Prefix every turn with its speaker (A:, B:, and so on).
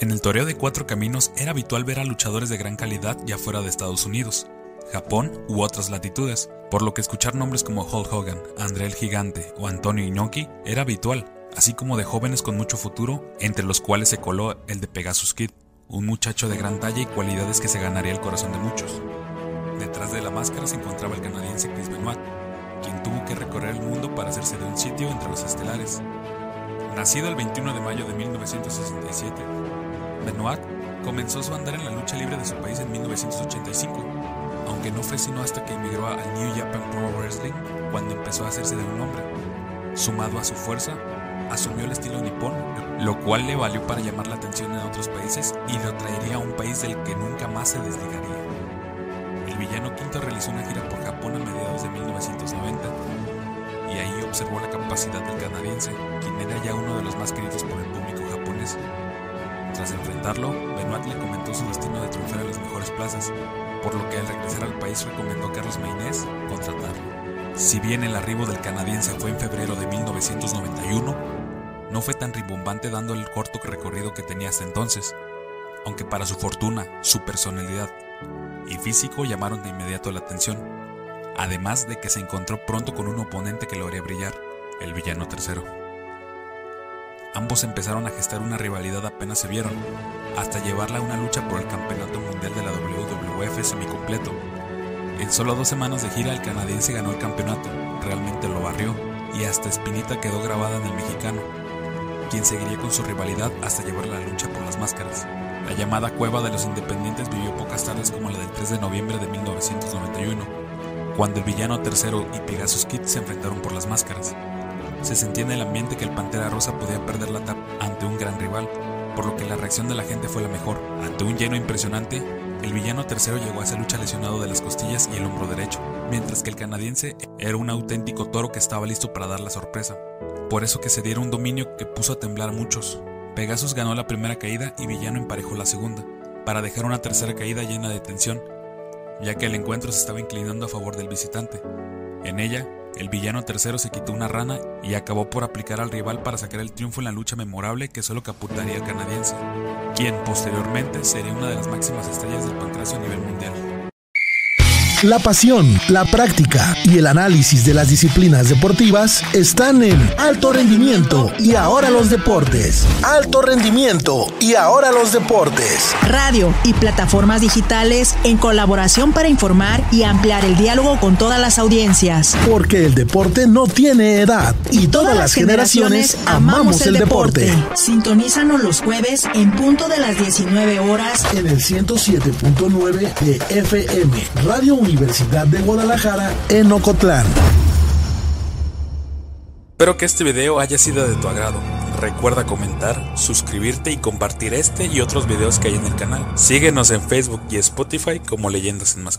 A: En el toreo de cuatro caminos era habitual ver a luchadores de gran calidad ya fuera de Estados Unidos, Japón u otras latitudes, por lo que escuchar nombres como Hulk Hogan, André el Gigante o Antonio Inoki era habitual, así como de jóvenes con mucho futuro, entre los cuales se coló el de Pegasus Kid, un muchacho de gran talla y cualidades que se ganaría el corazón de muchos. Detrás de la máscara se encontraba el canadiense Chris Benoit, quien tuvo que recorrer el mundo para hacerse de un sitio entre los estelares. Nacido el 21 de mayo de 1967, Benoit comenzó su andar en la lucha libre de su país en 1985, aunque no fue sino hasta que emigró al New Japan Pro Wrestling cuando empezó a hacerse de un nombre. Sumado a su fuerza, asumió el estilo nipón, lo cual le valió para llamar la atención en otros países y lo traería a un país del que nunca más se desligaría. El villano Quinto realizó una gira por Japón a mediados de 1990 y ahí observó la capacidad del canadiense, quien era ya uno de los más queridos por el público. Tras enfrentarlo, Benoit le comentó su destino de triunfar a las mejores plazas, por lo que al regresar al país recomendó a Carlos Maynés contratarlo. Si bien el arribo del canadiense fue en febrero de 1991, no fue tan rimbombante dando el corto recorrido que tenía hasta entonces, aunque para su fortuna, su personalidad y físico llamaron de inmediato la atención, además de que se encontró pronto con un oponente que lo haría brillar, el villano tercero. Ambos empezaron a gestar una rivalidad apenas se vieron, hasta llevarla a una lucha por el campeonato mundial de la WWF semicompleto. En solo dos semanas de gira el canadiense ganó el campeonato, realmente lo barrió, y hasta Espinita quedó grabada en el mexicano, quien seguiría con su rivalidad hasta llevar la lucha por las máscaras. La llamada Cueva de los Independientes vivió pocas tardes como la del 3 de noviembre de 1991, cuando el villano tercero y Pegasus Kid se enfrentaron por las máscaras. Se sentía en el ambiente que el Pantera Rosa podía perder la tapa ante un gran rival, por lo que la reacción de la gente fue la mejor. Ante un lleno impresionante, el villano tercero llegó a esa lucha lesionado de las costillas y el hombro derecho, mientras que el canadiense era un auténtico toro que estaba listo para dar la sorpresa. Por eso que se diera un dominio que puso a temblar a muchos. Pegasus ganó la primera caída y Villano emparejó la segunda, para dejar una tercera caída llena de tensión, ya que el encuentro se estaba inclinando a favor del visitante. En ella, el villano tercero se quitó una rana y acabó por aplicar al rival para sacar el triunfo en la lucha memorable que solo caputaría el canadiense, quien posteriormente sería una de las máximas estrellas del pancracio a nivel mundial.
B: La pasión, la práctica y el análisis de las disciplinas deportivas están en alto rendimiento y ahora los deportes. Alto rendimiento y ahora los deportes.
C: Radio y plataformas digitales en colaboración para informar y ampliar el diálogo con todas las audiencias.
B: Porque el deporte no tiene edad y todas, las generaciones, amamos el deporte.
C: Sintonízanos los jueves en punto de las 19 horas
B: En el 107.9 de FM, Radio Universidad de Guadalajara, en Ocotlán.
A: Espero que este video haya sido de tu agrado. Recuerda comentar, suscribirte y compartir este y otros videos que hay en el canal. Síguenos en Facebook y Spotify como Leyendas en Mascotas.